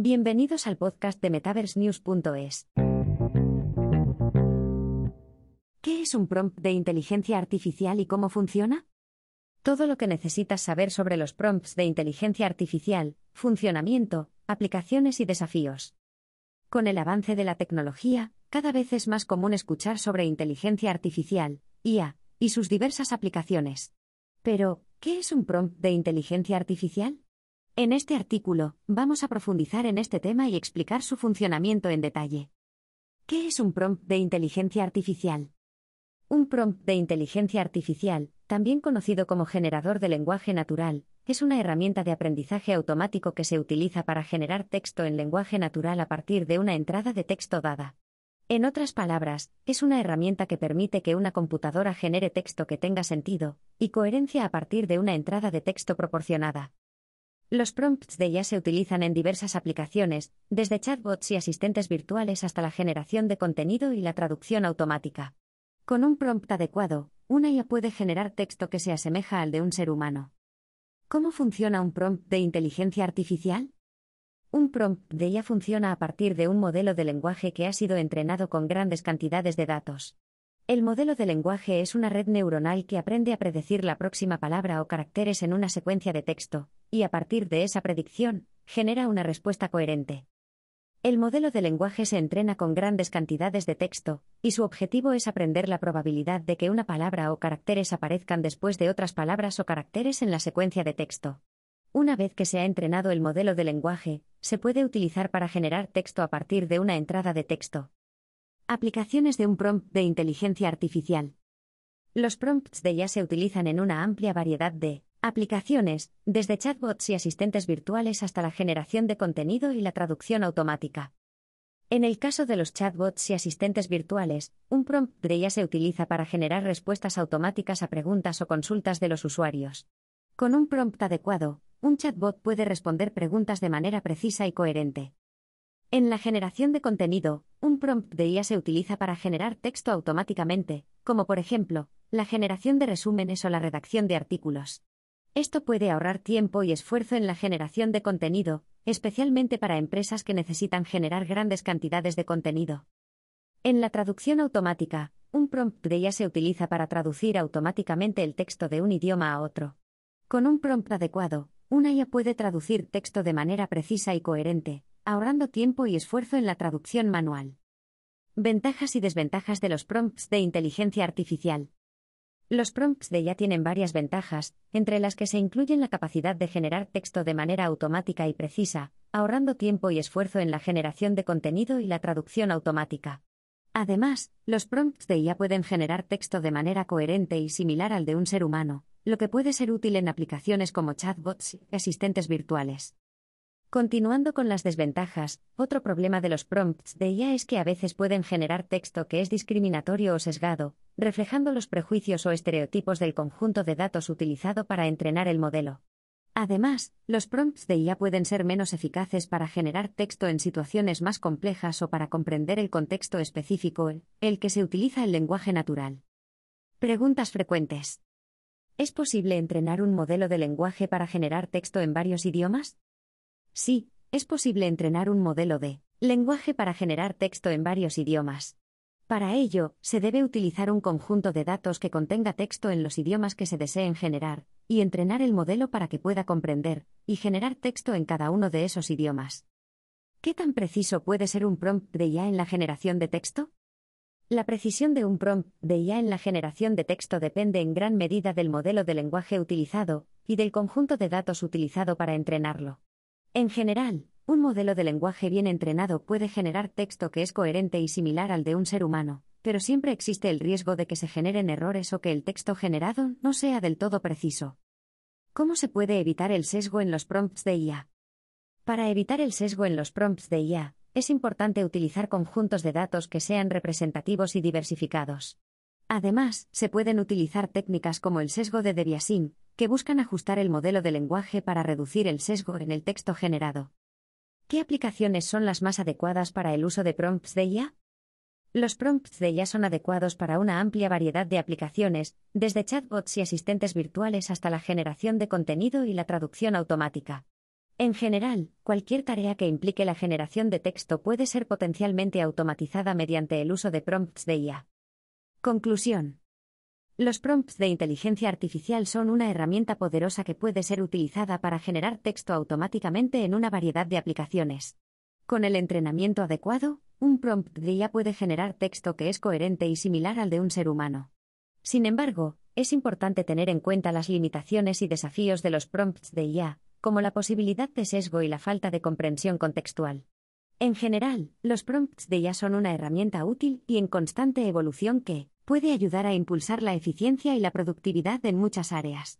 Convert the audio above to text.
Bienvenidos al podcast de MetaverseNews.es. ¿Qué es un prompt de inteligencia artificial y cómo funciona? Todo lo que necesitas saber sobre los prompts de inteligencia artificial, funcionamiento, aplicaciones y desafíos. Con el avance de la tecnología, cada vez es más común escuchar sobre inteligencia artificial, IA, y sus diversas aplicaciones. Pero, ¿qué es un prompt de inteligencia artificial? En este artículo, vamos a profundizar en este tema y explicar su funcionamiento en detalle. ¿Qué es un prompt de inteligencia artificial? Un prompt de inteligencia artificial, también conocido como generador de lenguaje natural, es una herramienta de aprendizaje automático que se utiliza para generar texto en lenguaje natural a partir de una entrada de texto dada. En otras palabras, es una herramienta que permite que una computadora genere texto que tenga sentido y coherencia a partir de una entrada de texto proporcionada. Los prompts de IA se utilizan en diversas aplicaciones, desde chatbots y asistentes virtuales hasta la generación de contenido y la traducción automática. Con un prompt adecuado, una IA puede generar texto que se asemeja al de un ser humano. ¿Cómo funciona un prompt de inteligencia artificial? Un prompt de IA funciona a partir de un modelo de lenguaje que ha sido entrenado con grandes cantidades de datos. El modelo de lenguaje es una red neuronal que aprende a predecir la próxima palabra o caracteres en una secuencia de texto, y a partir de esa predicción, genera una respuesta coherente. El modelo de lenguaje se entrena con grandes cantidades de texto, y su objetivo es aprender la probabilidad de que una palabra o caracteres aparezcan después de otras palabras o caracteres en la secuencia de texto. Una vez que se ha entrenado el modelo de lenguaje, se puede utilizar para generar texto a partir de una entrada de texto. Aplicaciones de un prompt de inteligencia artificial. Los prompts de ya se utilizan en una amplia variedad de aplicaciones, desde chatbots y asistentes virtuales hasta la generación de contenido y la traducción automática. En el caso de los chatbots y asistentes virtuales, un prompt de ya se utiliza para generar respuestas automáticas a preguntas o consultas de los usuarios. Con un prompt adecuado, un chatbot puede responder preguntas de manera precisa y coherente. En la generación de contenido, un prompt de IA se utiliza para generar texto automáticamente, como por ejemplo, la generación de resúmenes o la redacción de artículos. Esto puede ahorrar tiempo y esfuerzo en la generación de contenido, especialmente para empresas que necesitan generar grandes cantidades de contenido. En la traducción automática, un prompt de IA se utiliza para traducir automáticamente el texto de un idioma a otro. Con un prompt adecuado, una IA puede traducir texto de manera precisa y coherente, ahorrando tiempo y esfuerzo en la traducción manual. Ventajas y desventajas de los prompts de inteligencia artificial. Los prompts de IA tienen varias ventajas, entre las que se incluyen la capacidad de generar texto de manera automática y precisa, ahorrando tiempo y esfuerzo en la generación de contenido y la traducción automática. Además, los prompts de IA pueden generar texto de manera coherente y similar al de un ser humano, lo que puede ser útil en aplicaciones como chatbots y asistentes virtuales. Continuando con las desventajas, otro problema de los prompts de IA es que a veces pueden generar texto que es discriminatorio o sesgado, reflejando los prejuicios o estereotipos del conjunto de datos utilizado para entrenar el modelo. Además, los prompts de IA pueden ser menos eficaces para generar texto en situaciones más complejas o para comprender el contexto específico el que se utiliza el lenguaje natural. Preguntas frecuentes. ¿Es posible entrenar un modelo de lenguaje para generar texto en varios idiomas? Sí, es posible entrenar un modelo de lenguaje para generar texto en varios idiomas. Para ello, se debe utilizar un conjunto de datos que contenga texto en los idiomas que se deseen generar, y entrenar el modelo para que pueda comprender y generar texto en cada uno de esos idiomas. ¿Qué tan preciso puede ser un prompt de IA en la generación de texto? La precisión de un prompt de IA en la generación de texto depende en gran medida del modelo de lenguaje utilizado y del conjunto de datos utilizado para entrenarlo. En general, un modelo de lenguaje bien entrenado puede generar texto que es coherente y similar al de un ser humano, pero siempre existe el riesgo de que se generen errores o que el texto generado no sea del todo preciso. ¿Cómo se puede evitar el sesgo en los prompts de IA? Para evitar el sesgo en los prompts de IA, es importante utilizar conjuntos de datos que sean representativos y diversificados. Además, se pueden utilizar técnicas como el sesgo de Debiasin, que buscan ajustar el modelo de lenguaje para reducir el sesgo en el texto generado. ¿Qué aplicaciones son las más adecuadas para el uso de prompts de IA? Los prompts de IA son adecuados para una amplia variedad de aplicaciones, desde chatbots y asistentes virtuales hasta la generación de contenido y la traducción automática. En general, cualquier tarea que implique la generación de texto puede ser potencialmente automatizada mediante el uso de prompts de IA. Conclusión. Los prompts de inteligencia artificial son una herramienta poderosa que puede ser utilizada para generar texto automáticamente en una variedad de aplicaciones. Con el entrenamiento adecuado, un prompt de IA puede generar texto que es coherente y similar al de un ser humano. Sin embargo, es importante tener en cuenta las limitaciones y desafíos de los prompts de IA, como la posibilidad de sesgo y la falta de comprensión contextual. En general, los prompts de IA son una herramienta útil y en constante evolución que puede ayudar a impulsar la eficiencia y la productividad en muchas áreas.